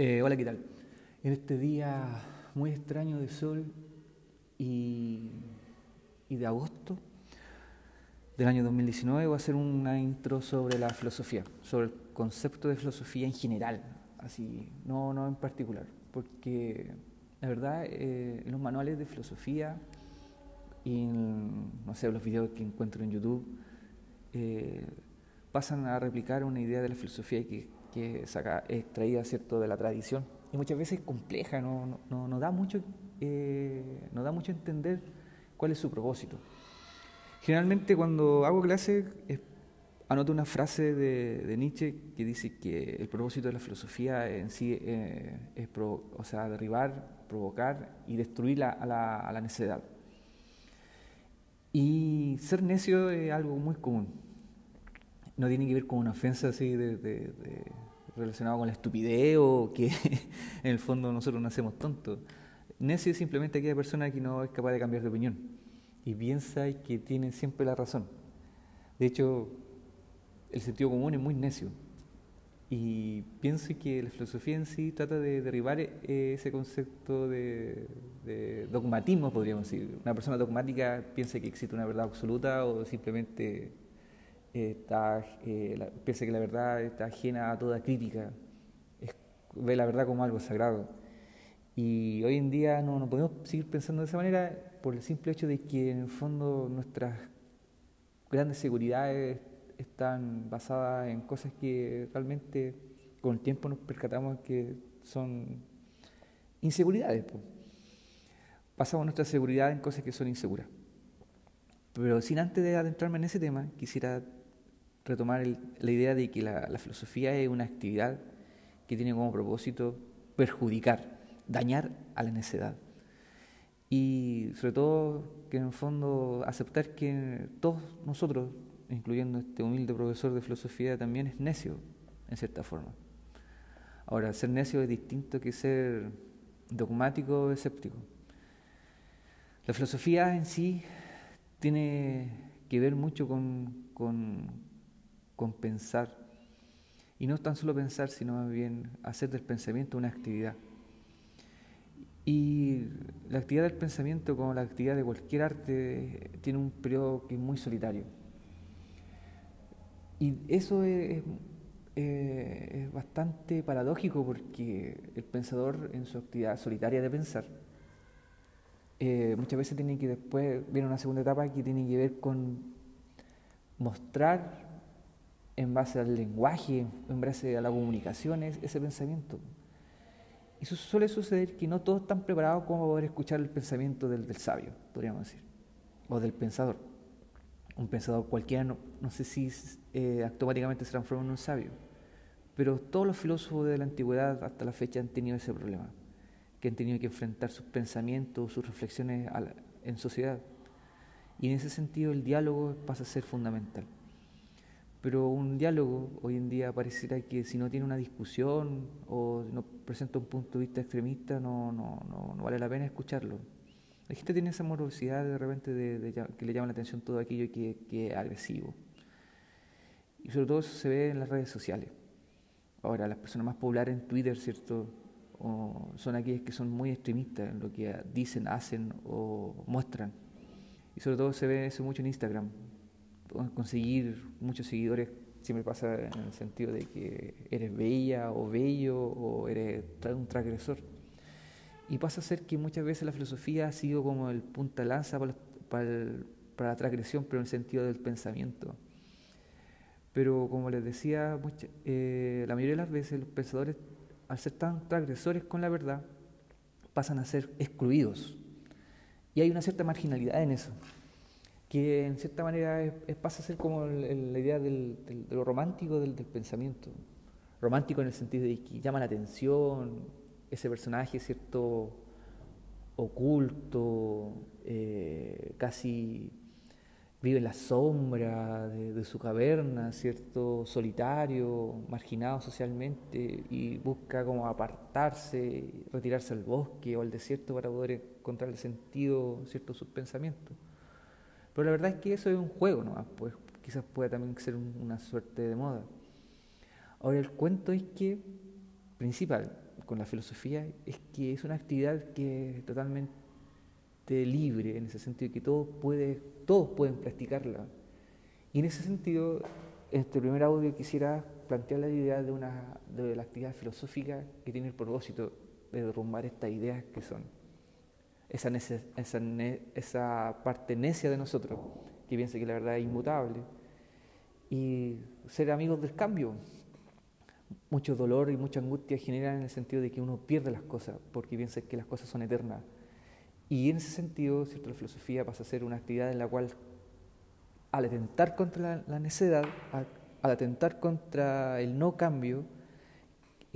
Eh, hola, ¿qué tal? En este día muy extraño de sol y, y de agosto del año 2019 voy a hacer una intro sobre la filosofía, sobre el concepto de filosofía en general, así, no, no en particular, porque la verdad eh, los manuales de filosofía y en, no sé, los videos que encuentro en YouTube eh, pasan a replicar una idea de la filosofía que que saca, extraída ¿cierto? de la tradición y muchas veces compleja, no, no, no da mucho, eh, no da mucho entender cuál es su propósito. Generalmente cuando hago clase anoto una frase de, Nietzsche que dice que el propósito de la filosofía en sí eh, es o sea, derribar, provocar y destruir la, a, la, a la necedad. Y ser necio es algo muy común no tiene que ver con una ofensa así de, de, relacionada con la estupidez o que en el fondo nosotros no hacemos tontos. Necio es simplemente aquella persona que no es capaz de cambiar de opinión y piensa que tiene siempre la razón. De hecho, el sentido común es muy necio. Y pienso que la filosofía en sí trata de derribar ese concepto de, de, dogmatismo, podríamos decir. Una persona dogmática piensa que existe una verdad absoluta o simplemente está, eh, que la verdad está ajena a toda crítica, ve la verdad como algo sagrado. Y hoy en día no, no podemos seguir pensando de esa manera por el simple hecho de que en el fondo nuestras grandes seguridades están basadas en cosas que realmente con el tiempo nos percatamos que son inseguridades. Pasamos nuestra seguridad en cosas que son inseguras. Pero sin antes de adentrarme en ese tema, quisiera retomar la idea de que la, filosofía es una actividad que tiene como propósito perjudicar, dañar a la necedad. Y sobre todo que en el fondo aceptar que todos nosotros, incluyendo este humilde profesor de filosofía, también es necio, en cierta forma. Ahora, ser necio es distinto que ser dogmático o escéptico. La filosofía en sí tiene que ver mucho con, con, con pensar. Y no tan solo pensar, sino más bien hacer del pensamiento una actividad. Y la actividad del pensamiento, como la actividad de cualquier arte, tiene un periodo que es muy solitario. Y eso es, eh, bastante paradójico porque el pensador en su actividad solitaria de pensar, eh, muchas veces tiene que después, viene una segunda etapa que tiene que ver con mostrar en base al lenguaje, en base a la comunicación, ese pensamiento. Y eso suele suceder que no todos están preparados como poder escuchar el pensamiento del, sabio, podríamos decir, o del pensador. Un pensador cualquiera, no, sé si eh, automáticamente se transforma en un sabio, pero todos los filósofos de la antigüedad hasta la fecha han tenido ese problema, que han tenido que enfrentar sus pensamientos, sus reflexiones en sociedad. Y en ese sentido el diálogo pasa a ser fundamental. Pero un diálogo hoy en día pareciera que si no tiene una discusión o no presenta un punto de vista extremista, no, no, no, vale la pena escucharlo. La gente tiene esa morosidad de repente de, que le llama la atención todo aquello que, que, es agresivo. Y sobre todo eso se ve en las redes sociales. Ahora, las personas más populares en Twitter, ¿cierto? O son aquellas que son muy extremistas en lo que dicen, hacen o muestran. Y sobre todo se ve eso mucho en Instagram conseguir muchos seguidores siempre pasa en el sentido de que eres bella o bello o eres un transgresor. Y pasa a ser que muchas veces la filosofía ha sido como el punta lanza para, para, la transgresión, pero en el sentido del pensamiento. Pero como les decía, eh, la mayoría de las veces los pensadores, al ser tan transgresores con la verdad, pasan a ser excluidos. Y hay una cierta marginalidad en eso que en cierta manera pasa a ser como la idea del, de lo romántico del, pensamiento. Romántico en el sentido de que llama la atención, ese personaje, ¿cierto? Oculto, eh, casi vive en la sombra de, su caverna, ¿cierto? Solitario, marginado socialmente y busca como apartarse, retirarse al bosque o al desierto para poder encontrar el sentido, ¿cierto? sus pensamientos. Pero la verdad es que eso es un juego ¿no? pues quizás pueda también ser una suerte de moda. Ahora el cuento es que, principal, con la filosofía es que es una actividad que es totalmente libre, en ese sentido que todos, puede, todos pueden practicarla. Y en ese sentido, en este primer audio quisiera plantear la idea de, una, de la actividad filosófica que tiene el propósito de derrumbar estas ideas que son esa, esa, esa parte necia de nosotros, que piensa que la verdad es inmutable, y ser amigos del cambio. Mucho dolor y mucha angustia generan en el sentido de que uno pierde las cosas, porque piensa que las cosas son eternas. Y en ese sentido, ¿cierto? la filosofía pasa a ser una actividad en la cual, al atentar contra la, necedad, al atentar contra el no cambio,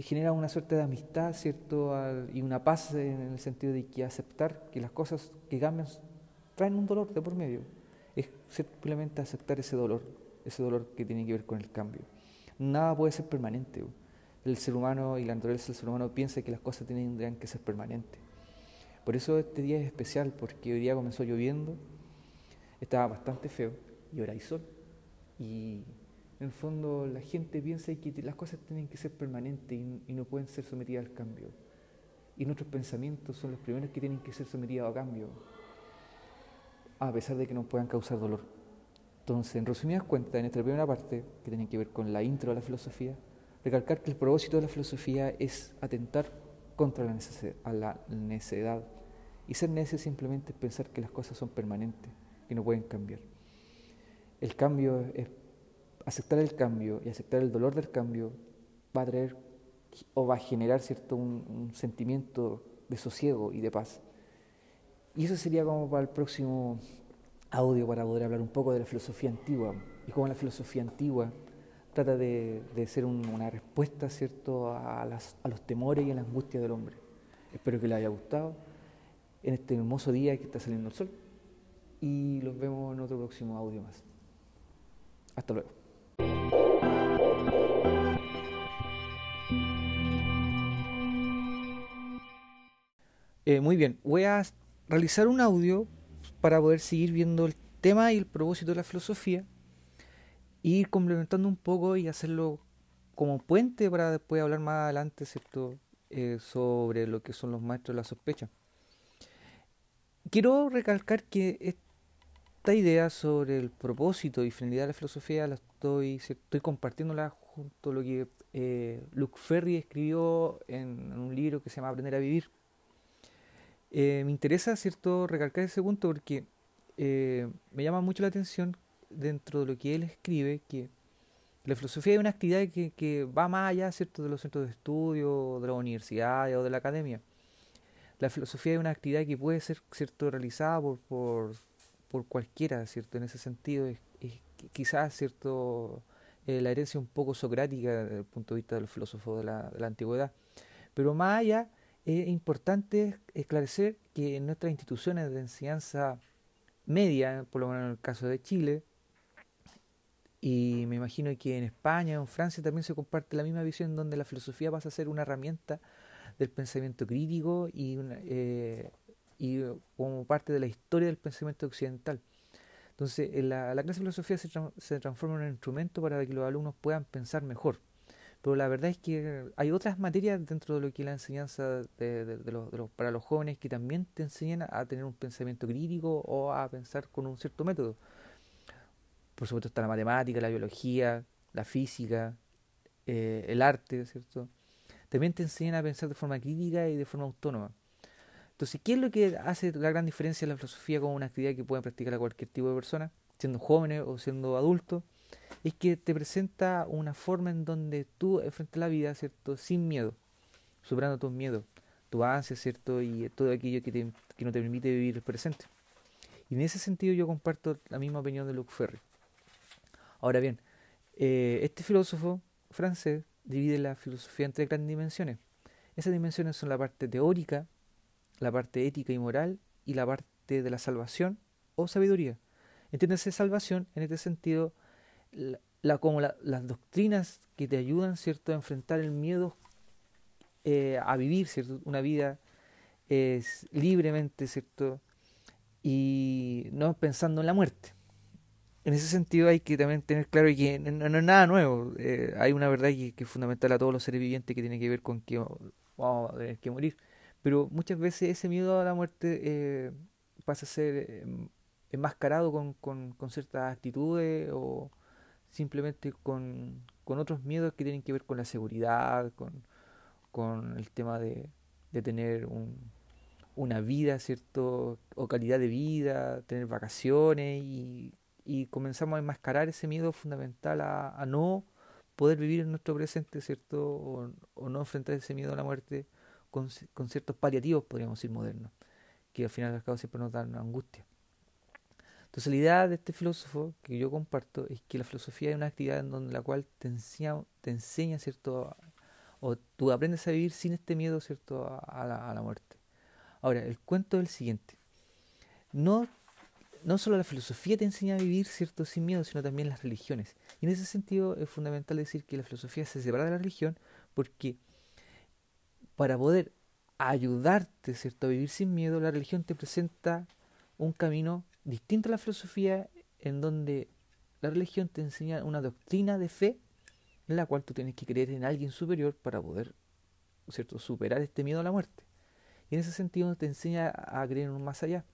genera una suerte de amistad, ¿cierto? y una paz en el sentido de que aceptar que las cosas que cambian traen un dolor de por medio. Es simplemente aceptar ese dolor, ese dolor que tiene que ver con el cambio. Nada puede ser permanente. El ser humano y la naturaleza del ser humano piensa que las cosas tendrían que ser permanentes. Por eso este día es especial, porque hoy día comenzó lloviendo, estaba bastante feo y ahora hay sol. Y en el fondo la gente piensa que las cosas tienen que ser permanentes y, no pueden ser sometidas al cambio. Y nuestros pensamientos son los primeros que tienen que ser sometidos a cambio, a pesar de que nos puedan causar dolor. Entonces, en resumidas cuentas, en esta primera parte, que tiene que ver con la intro de la filosofía, recalcar que el propósito de la filosofía es atentar contra la necedad. Y ser necio simplemente es pensar que las cosas son permanentes, que no pueden cambiar. El cambio es aceptar el cambio y aceptar el dolor del cambio va a traer o va a generar cierto un, sentimiento de sosiego y de paz. Y eso sería como para el próximo audio para poder hablar un poco de la filosofía antigua y cómo la filosofía antigua trata de, ser una respuesta ¿cierto? A, a los temores y a la angustia del hombre. Espero que les haya gustado en este hermoso día que está saliendo el sol y los vemos en otro próximo audio más. Hasta luego. Eh, muy bien, voy a realizar un audio para poder seguir viendo el tema y el propósito de la filosofía, e ir complementando un poco y hacerlo como puente para después hablar más adelante. Eh, sobre lo que son los maestros de la sospecha. Quiero recalcar que esta idea sobre el propósito y finalidad de la filosofía la estoy, estoy compartiéndola junto a lo que eh, Luke Ferry escribió en un libro que se llama Aprender a Vivir eh, me interesa, ¿cierto?, recalcar ese punto porque eh, me llama mucho la atención dentro de lo que él escribe que la filosofía es una actividad que, va más allá, ¿cierto?, de los centros de estudio, de la universidad o de la academia. La filosofía es una actividad que puede ser, ¿cierto?, realizada por, por, cualquiera, ¿cierto?, en ese sentido es, quizás, ¿cierto?, eh, la herencia un poco socrática desde el punto de vista de los filósofos de la, de la antigüedad. Pero más allá es importante esclarecer que en nuestras instituciones de enseñanza media, por lo menos en el caso de Chile, y me imagino que en España o en Francia también se comparte la misma visión donde la filosofía pasa a ser una herramienta del pensamiento crítico y, eh, y como parte de la historia del pensamiento occidental. Entonces, la, la clase de filosofía se, se transforma en un instrumento para que los alumnos puedan pensar mejor pero la verdad es que hay otras materias dentro de lo que es la enseñanza para los jóvenes que también te enseñan a tener un pensamiento crítico o a pensar con un cierto método. Por supuesto está la matemática, la biología, la física, eh, el arte, ¿cierto? También te enseñan a pensar de forma crítica y de forma autónoma. Entonces, ¿qué es lo que hace la gran diferencia de la filosofía como una actividad que puede practicar a cualquier tipo de persona, siendo jóvenes o siendo adultos? Es que te presenta una forma en donde tú enfrentas la vida, ¿cierto? Sin miedo, superando tus miedos, tu ansia, ¿cierto? Y todo aquello que, no te permite vivir el presente. Y en ese sentido yo comparto la misma opinión de Luc Ferry. Ahora bien, eh, este filósofo francés divide la filosofía en tres grandes dimensiones. Esas dimensiones son la parte teórica, la parte ética y moral y la parte de la salvación o sabiduría. Entiéndase salvación en este sentido la, como las doctrinas que te ayudan cierto a enfrentar el miedo eh, a vivir cierto una vida es libremente cierto y no pensando en la muerte. En ese sentido hay que también tener claro que no, es nada nuevo. Eh, hay una verdad que, es fundamental a todos los seres vivientes que tiene que ver con que vamos a tener que morir. Pero muchas veces ese miedo a la muerte eh, pasa a ser enmascarado con, con, con, ciertas actitudes o simplemente con, con, otros miedos que tienen que ver con la seguridad, con, con el tema de, de tener un, una vida, ¿cierto? O calidad de vida, tener vacaciones y, y comenzamos a enmascarar ese miedo fundamental a, no poder vivir en nuestro presente, ¿cierto? O, no enfrentar ese miedo a la muerte con, con, ciertos paliativos, podríamos decir, modernos, que al final del cabo siempre nos dan angustia. Entonces la idea de este filósofo que yo comparto es que la filosofía es una actividad en donde la cual te enseña, te enseña ¿cierto? O tú aprendes a vivir sin este miedo, ¿cierto? A, la, a la muerte. Ahora, el cuento es el siguiente. No, no solo la filosofía te enseña a vivir cierto sin miedo, sino también las religiones. Y en ese sentido es fundamental decir que la filosofía se separa de la religión porque para poder ayudarte cierto a vivir sin miedo, la religión te presenta un camino distinto a la filosofía en donde la religión te enseña una doctrina de fe en la cual tú tienes que creer en alguien superior para poder cierto superar este miedo a la muerte. Y en ese sentido te enseña a creer en un más allá.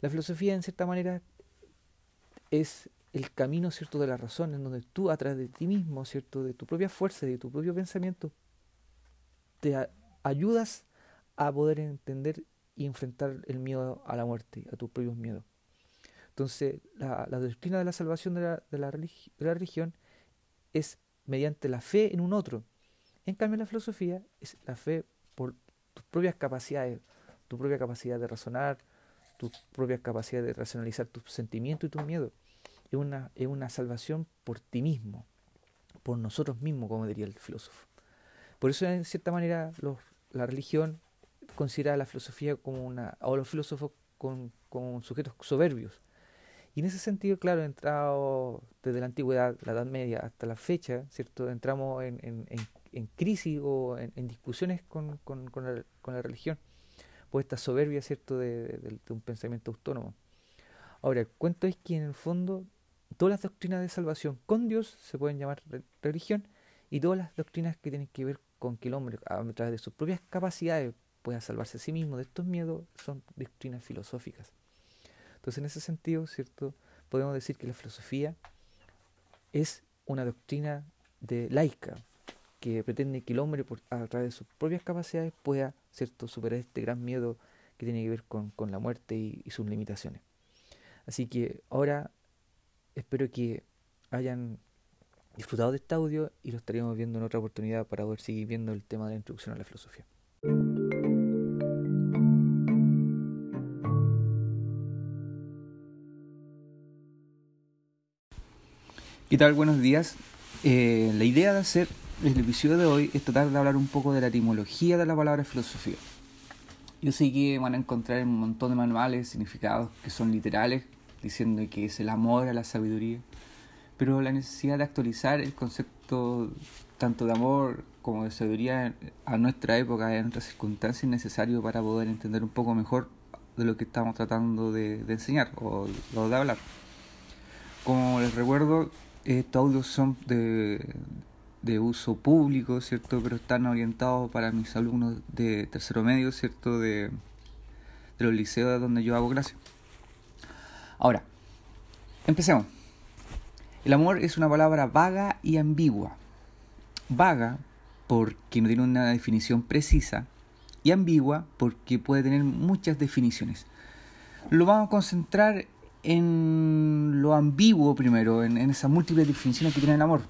La filosofía, en cierta manera, es el camino cierto de la razón, en donde tú, a través de ti mismo, cierto, de tu propia fuerza y de tu propio pensamiento, te ayudas a poder entender y enfrentar el miedo a la muerte, a tus propios miedos. Entonces, la, la doctrina de la salvación de la, de, la religión es mediante la fe en un otro. En cambio, la filosofía es la fe por tus propias capacidades, tu propia capacidad de razonar, tu propia capacidad de racionalizar tus sentimientos y tus miedos. Es una, es una salvación por ti mismo, por nosotros mismos, como diría el filósofo. Por eso, en cierta manera, la religión considera a la filosofía como una, o los filósofos con, como sujetos soberbios. Y en ese sentido, claro, entrado desde la antigüedad, la Edad Media, hasta la fecha, ¿cierto? Entramos en, en, en crisis o en, discusiones con, con, con, la, con, religión, por esta soberbia, ¿cierto?, de, un pensamiento autónomo. Ahora, el cuento es que en el fondo todas las doctrinas de salvación con Dios se pueden llamar religión y todas las doctrinas que tienen que ver con que el hombre, a través de sus propias capacidades, pueda salvarse a sí mismo de estos miedos, son doctrinas filosóficas. Entonces, en ese sentido, ¿cierto?, podemos decir que la filosofía es una doctrina de laica, que pretende que el hombre, por, a través de sus propias capacidades, pueda ¿cierto? superar este gran miedo que tiene que ver con, con la muerte y, y, sus limitaciones. Así que ahora espero que hayan disfrutado de este audio y lo estaríamos viendo en otra oportunidad para poder seguir viendo el tema de la introducción a la filosofía. ¿Qué tal? Buenos días. Eh, la idea de hacer el episodio de hoy es tratar de hablar un poco de la etimología de la palabra filosofía. Yo sé que van a encontrar un montón de manuales, significados que son literales, diciendo que es el amor a la sabiduría, pero la necesidad de actualizar el concepto tanto de amor como de sabiduría a nuestra época, en nuestras circunstancias, es necesario para poder entender un poco mejor de lo que estamos tratando de, de enseñar o de hablar. Como les recuerdo, estos audios son de, de uso público, ¿cierto? Pero están orientados para mis alumnos de tercero medio, ¿cierto? De, de los liceos donde yo hago clase. Ahora, empecemos. El amor es una palabra vaga y ambigua. Vaga porque no tiene una definición precisa y ambigua porque puede tener muchas definiciones. Lo vamos a concentrar en lo ambiguo primero, en, en esas múltiples definiciones que tiene el amor.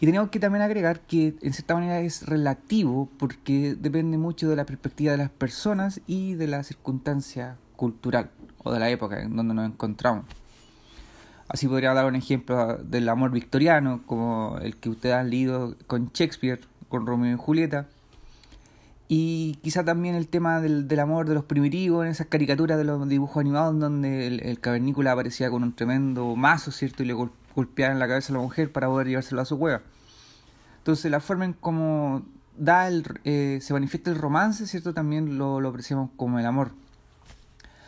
Y tenemos que también agregar que en cierta manera es relativo porque depende mucho de la perspectiva de las personas y de la circunstancia cultural o de la época en donde nos encontramos. Así podría dar un ejemplo del amor victoriano, como el que ustedes han leído con Shakespeare, con Romeo y Julieta. Y quizá también el tema del, del amor de los primitivos, en esas caricaturas de los dibujos animados, donde el, el cavernícola aparecía con un tremendo mazo, ¿cierto? Y le golpear en la cabeza a la mujer para poder llevárselo a su cueva. Entonces la forma en cómo da el, eh, se manifiesta el romance, ¿cierto? También lo, lo, apreciamos como el amor.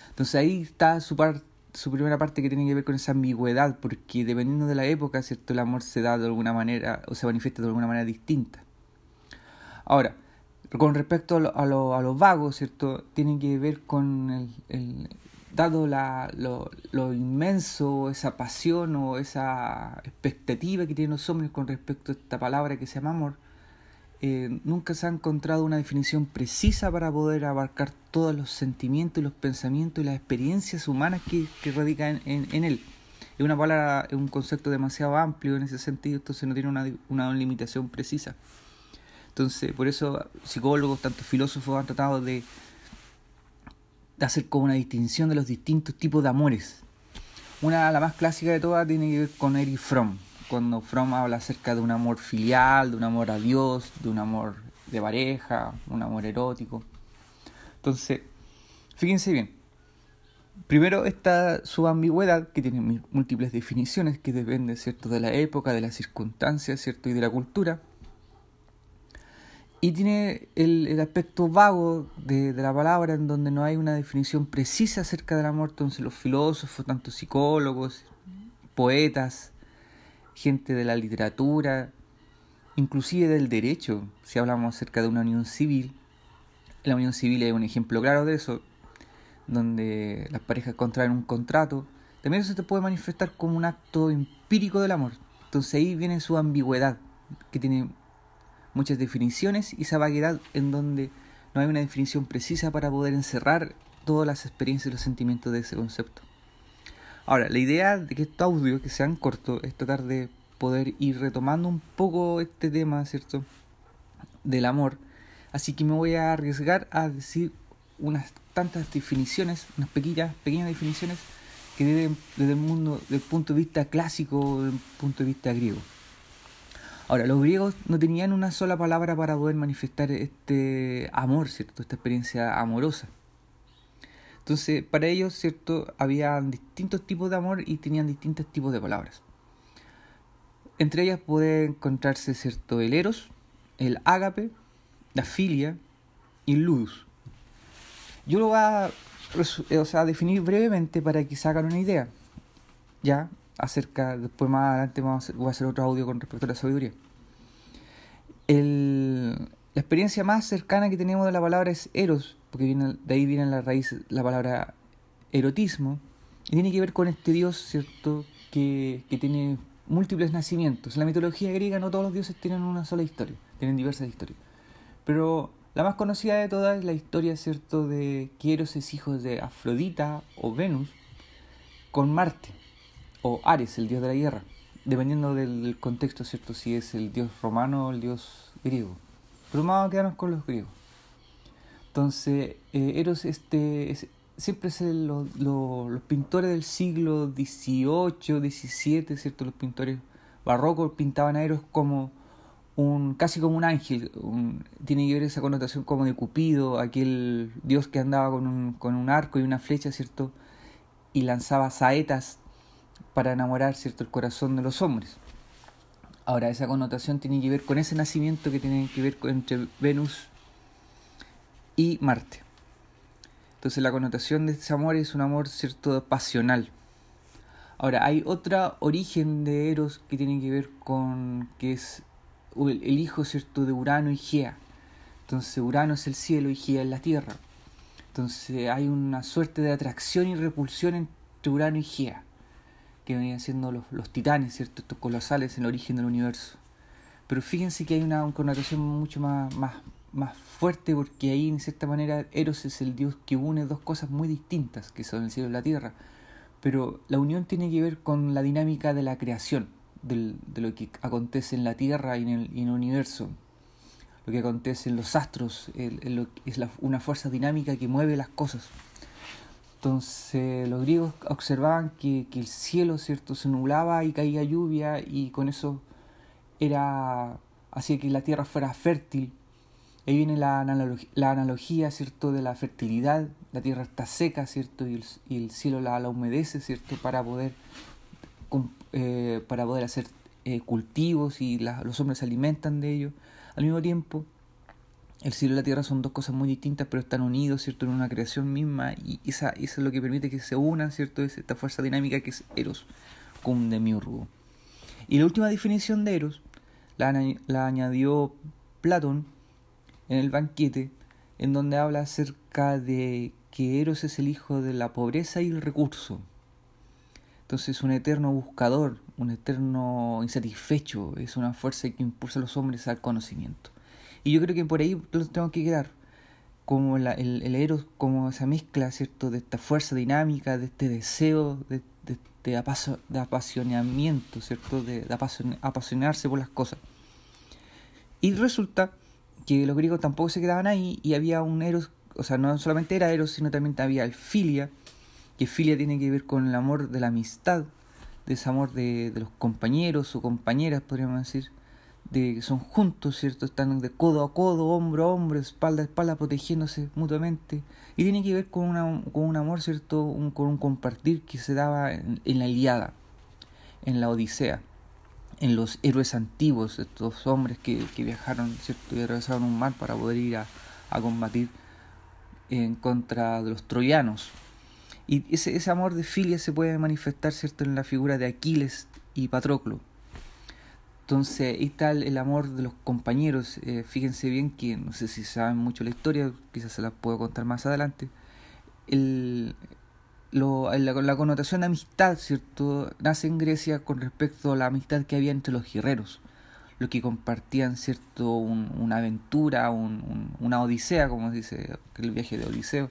Entonces ahí está su, par, su primera parte que tiene que ver con esa ambigüedad, porque dependiendo de la época, ¿cierto? El amor se da de alguna manera o se manifiesta de alguna manera distinta. Ahora, con respecto a lo, a, los vagos, ¿cierto? Tiene que ver con el, dado la, lo, lo, inmenso, esa pasión o esa expectativa que tienen los hombres con respecto a esta palabra que se llama amor, eh, nunca se ha encontrado una definición precisa para poder abarcar todos los sentimientos y los pensamientos y las experiencias humanas que, que radican en, él. Es una palabra, un concepto demasiado amplio en ese sentido, entonces no tiene una, una limitación precisa. Entonces, por eso psicólogos, tanto filósofos han tratado de, hacer como una distinción de los distintos tipos de amores. Una, la más clásica de todas, tiene que ver con Erich Fromm, cuando Fromm habla acerca de un amor filial, de un amor a Dios, de un amor de pareja, un amor erótico. Entonces, fíjense bien. Primero está su ambigüedad, que tiene múltiples definiciones, que depende ¿cierto? de la época, de las circunstancias ¿cierto? y de la cultura. Y tiene el, aspecto vago de, la palabra, en donde no hay una definición precisa acerca del amor. Entonces los filósofos, tanto psicólogos, poetas, gente de la literatura, inclusive del derecho, si hablamos acerca de una unión civil. La unión civil es un ejemplo claro de eso, donde las parejas contraen un contrato. También eso se puede manifestar como un acto empírico del amor. Entonces ahí viene su ambigüedad, que tiene muchas definiciones y esa vaguedad en donde no hay una definición precisa para poder encerrar todas las experiencias y los sentimientos de ese concepto. Ahora, la idea de que estos audios que sean cortos es tratar de poder ir retomando un poco este tema, ¿cierto? Del amor. Así que me voy a arriesgar a decir unas tantas definiciones, unas pequeñas, pequeñas definiciones que desde, desde el mundo, del punto de vista clásico, del punto de vista griego. Ahora, los griegos no tenían una sola palabra para poder manifestar este amor, ¿cierto? Esta experiencia amorosa. Entonces, para ellos, ¿cierto? Había distintos tipos de amor y tenían distintos tipos de palabras. Entre ellas puede encontrarse, ¿cierto? El eros, el ágape, la filia y el ludus. Yo lo voy a, o sea, definir brevemente para que se hagan una idea. Ya, acerca, después más adelante vamos voy a hacer otro audio con respecto a la sabiduría. El, la experiencia más cercana que tenemos de la palabra es eros, porque viene, de ahí viene la raíz la palabra erotismo, y tiene que ver con este dios, ¿cierto?, que, tiene múltiples nacimientos. En la mitología griega no todos los dioses tienen una sola historia, tienen diversas historias. Pero la más conocida de todas es la historia, ¿cierto?, de que Eros es hijo de Afrodita o Venus con Marte o Ares, el dios de la guerra, dependiendo del contexto, ¿cierto? Si es el dios romano o el dios griego. Pero vamos a quedarnos con los griegos. Entonces, eh, Eros este, siempre es los pintores del siglo XVIII, XVII, ¿cierto? Los pintores barrocos pintaban a Eros como un, casi como un ángel. tiene que ver esa connotación como de Cupido, aquel dios que andaba con un, con un arco y una flecha, ¿cierto? Y lanzaba saetas para enamorar ¿cierto? el corazón de los hombres. Ahora, esa connotación tiene que ver con ese nacimiento que tiene que ver entre Venus y Marte. Entonces la connotación de ese amor es un amor cierto pasional. Ahora, hay otro origen de Eros que tiene que ver con que es el, hijo cierto de Urano y Gea. Entonces Urano es el cielo y Gea es la tierra. Entonces hay una suerte de atracción y repulsión entre Urano y Gea que venían siendo los, los titanes, ¿cierto? Estos colosales en el origen del universo. Pero fíjense que hay una, connotación mucho más, más, más fuerte porque ahí, en cierta manera, Eros es el dios que une dos cosas muy distintas, que son el cielo y la tierra. Pero la unión tiene que ver con la dinámica de la creación, de lo que acontece en la tierra y en el, el universo. Lo que acontece en los astros es la, una fuerza dinámica que mueve las cosas. Entonces los griegos observaban que, que, el cielo cierto se nublaba y caía lluvia y con eso era hacía que la tierra fuera fértil. Ahí viene la, la analogía cierto de la fertilidad. La tierra está seca cierto y el, cielo la, la, humedece cierto para poder eh, para poder hacer eh, cultivos y los hombres se alimentan de ello. Al mismo tiempo el cielo y la tierra son dos cosas muy distintas, pero están unidos, ¿cierto?, en una creación misma, y esa, eso es lo que permite que se unan, ¿cierto?, es esta fuerza dinámica que es Eros, cum demiurgo. Y la última definición de Eros la, la añadió Platón en el banquete, en donde habla acerca de que Eros es el hijo de la pobreza y el recurso. Entonces un eterno buscador, un eterno insatisfecho, es una fuerza que impulsa a los hombres al conocimiento. Y yo creo que por ahí los tengo que quedar, como el, el, Eros, como esa mezcla, ¿cierto?, de esta fuerza dinámica, de este deseo, de, de, de, apasionamiento, ¿cierto?, de, apasionarse por las cosas. Y resulta que los griegos tampoco se quedaban ahí y había un Eros, o sea, no solamente era Eros, sino también había el Filia, que filia tiene que ver con el amor de la amistad, de ese amor de, de los compañeros o compañeras, podríamos decir, de son juntos, ¿cierto? Están de codo a codo, hombro a hombro, espalda a espalda, protegiéndose mutuamente. Y tiene que ver con, una, con un amor, ¿cierto? Con un compartir que se daba en, la Iliada, en la Odisea, en los héroes antiguos, estos hombres que, que viajaron, ¿cierto? Y atravesaron un mar para poder ir a, a combatir en contra de los troyanos. Y ese, ese amor de filia se puede manifestar, ¿cierto?, en la figura de Aquiles y Patroclo. Entonces, ahí está el, amor de los compañeros. Eh, fíjense bien que, no sé si saben mucho la historia, quizás se la puedo contar más adelante. El, lo, la, la, connotación de amistad, ¿cierto?, nace en Grecia con respecto a la amistad que había entre los guerreros, los que compartían, ¿cierto?, una aventura, un, una odisea, como dice el viaje de Odiseo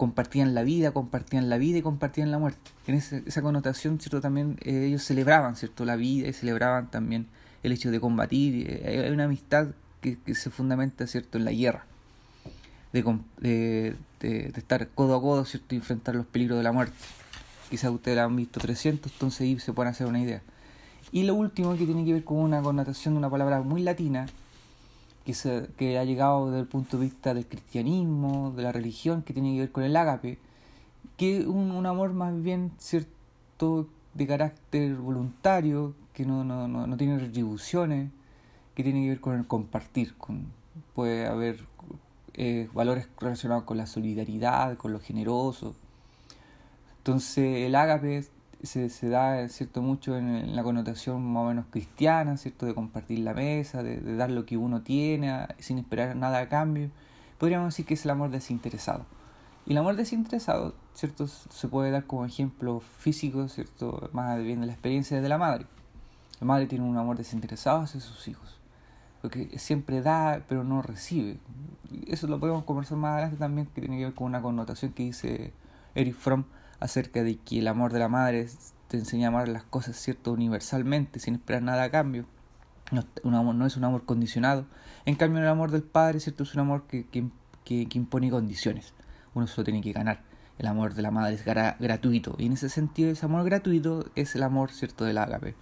compartían la vida, compartían la vida y compartían la muerte. En esa connotación, ¿cierto? También eh, ellos celebraban, ¿cierto? La vida y celebraban también el hecho de combatir. Eh, hay una amistad que, se fundamenta, ¿cierto? En la guerra. De, de, estar codo a codo, ¿cierto? Y enfrentar los peligros de la muerte. Quizás ustedes la han visto 300, entonces ahí se pueden hacer una idea. Y lo último que tiene que ver con una connotación de una palabra muy latina, que, se, que ha llegado desde el punto de vista del cristianismo, de la religión, que tiene que ver con el ágape, que un, un amor más bien cierto de carácter voluntario, que no, no, no, no, tiene retribuciones, que tiene que ver con el compartir, con, puede haber eh, valores relacionados con la solidaridad, con lo generoso. Entonces el ágape se, se da cierto mucho en, la connotación más o menos cristiana, cierto de compartir la mesa, de, dar lo que uno tiene sin esperar nada a cambio. Podríamos decir que es el amor desinteresado. Y el amor desinteresado, cierto, se puede dar como ejemplo físico, cierto, más bien de la experiencia de la madre. La madre tiene un amor desinteresado hacia sus hijos, porque siempre da pero no recibe. Eso lo podemos conversar más adelante también, que tiene que ver con una connotación que dice Eric Fromm acerca de que el amor de la madre te enseña a amar las cosas, ¿cierto? Universalmente, sin esperar nada a cambio. No, es un amor condicionado. En cambio, el amor del padre, ¿cierto? Es un amor que, que, impone condiciones. Uno solo tiene que ganar. El amor de la madre es gratuito. Y en ese sentido, ese amor gratuito es el amor, ¿cierto? Del ágape.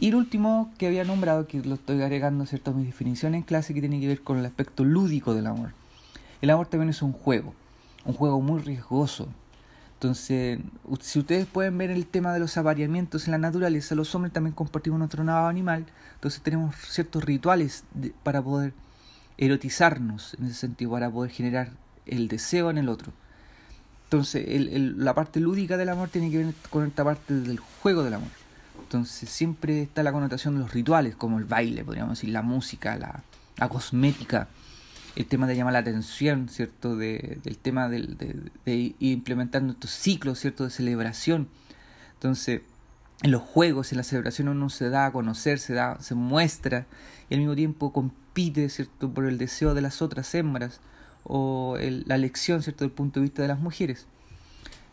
Y el último que había nombrado, que lo estoy agregando, ¿cierto? A mi definición en clase, que tiene que ver con el aspecto lúdico del amor. El amor también es un juego. Un juego muy riesgoso entonces, si ustedes pueden ver el tema de los apareamientos en la naturaleza, los hombres también compartimos nuestro nuevo animal, entonces tenemos ciertos rituales para poder erotizarnos en ese sentido, para poder generar el deseo en el otro. Entonces, el, la parte lúdica del amor tiene que ver con esta parte del juego del amor. Entonces, siempre está la connotación de los rituales, como el baile, podríamos decir, la música, la, la cosmética, el tema de llamar la atención, ¿cierto? De, del tema de, de, de, ir implementando estos ciclos, ¿cierto? De celebración. Entonces, en los juegos, en la celebración uno se da a conocer, se, da, se muestra y al mismo tiempo compite, ¿cierto? Por el deseo de las otras hembras o la elección, ¿cierto? Del punto de vista de las mujeres.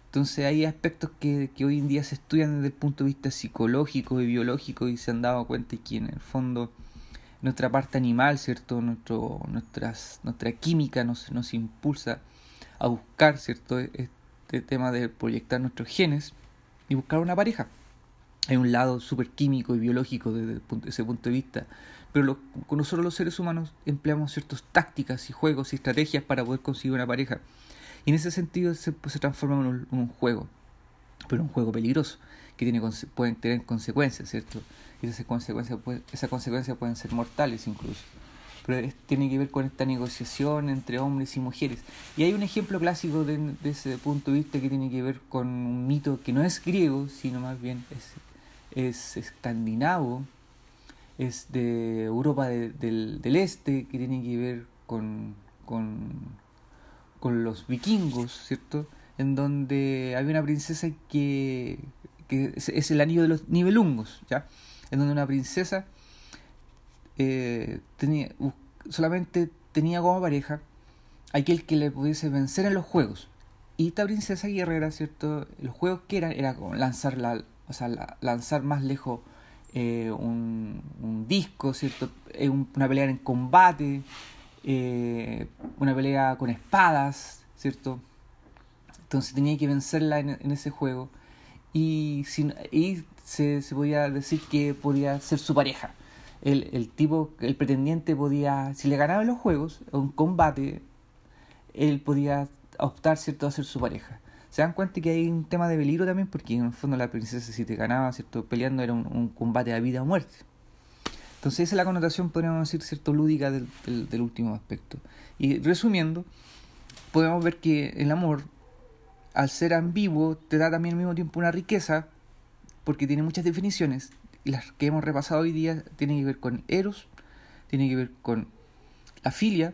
Entonces hay aspectos que, que hoy en día se estudian desde el punto de vista psicológico y biológico y se han dado cuenta que en el fondo nuestra parte animal, ¿cierto? Nuestro, nuestras, nuestra química nos, nos impulsa a buscar, ¿cierto? Este tema de proyectar nuestros genes y buscar una pareja. Hay un lado súper químico y biológico desde ese punto de vista, pero con nosotros los seres humanos empleamos ciertas tácticas y juegos y estrategias para poder conseguir una pareja. Y en ese sentido se, se transforma en un, en un juego, pero un juego peligroso, que tiene, pueden tener consecuencias, ¿cierto? y esas consecuencias, esas consecuencias pueden ser mortales incluso. Pero tiene que ver con esta negociación entre hombres y mujeres. Y hay un ejemplo clásico de, ese punto de vista que tiene que ver con un mito que no es griego, sino más bien es, es escandinavo, es de Europa del, del, Este, que tiene que ver con, con, con los vikingos, ¿cierto? En donde había una princesa que, que es, el anillo de los nivelungos, ¿ya? En donde una princesa eh, tenía, solamente tenía como pareja aquel que le pudiese vencer en los juegos. Y esta princesa guerrera, ¿cierto? Los juegos que eran era como lanzar, la, o sea, lanzar más lejos eh, un, disco, ¿cierto? Eh, una pelea en combate, eh, una pelea con espadas, ¿cierto? Entonces tenía que vencerla en, en ese juego. Y, sin, y se, se, podía decir que podía ser su pareja. El, el tipo, el pretendiente podía, si le ganaba los juegos, un combate, él podía optar, ¿cierto?, a ser su pareja. Se dan cuenta que hay un tema de peligro también, porque en el fondo la princesa, si te ganaba, ¿cierto?, peleando era un, combate a vida o muerte. Entonces, esa es la connotación, podríamos decir, cierto, lúdica del, del, último aspecto. Y resumiendo, podemos ver que el amor, al ser ambiguo, te da también al mismo tiempo una riqueza, porque tiene muchas definiciones, y las que hemos repasado hoy día tienen que ver con Eros, tienen que ver con la filia,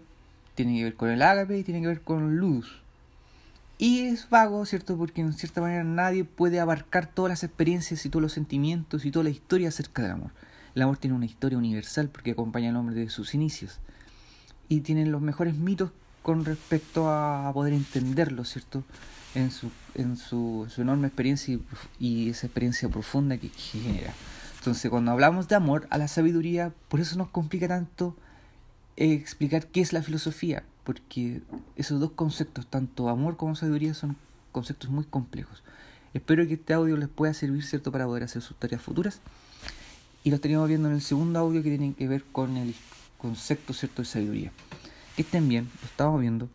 tiene que ver con el ágape y tiene que ver con luz. Y es vago, ¿cierto? Porque en cierta manera nadie puede abarcar todas las experiencias y todos los sentimientos y toda la historia acerca del amor. El amor tiene una historia universal porque acompaña al hombre desde sus inicios. Y tiene los mejores mitos con respecto a poder entenderlo, ¿cierto? En su, en su, su enorme experiencia y, esa experiencia profunda que, genera. Entonces, cuando hablamos de amor a la sabiduría, por eso nos complica tanto explicar qué es la filosofía, porque esos dos conceptos, tanto amor como sabiduría, son conceptos muy complejos. Espero que este audio les pueda servir, ¿cierto?, para poder hacer sus tareas futuras. Y lo estaríamos viendo en el segundo audio que tiene que ver con el concepto, ¿cierto?, de sabiduría. Que estén bien, lo estamos viendo.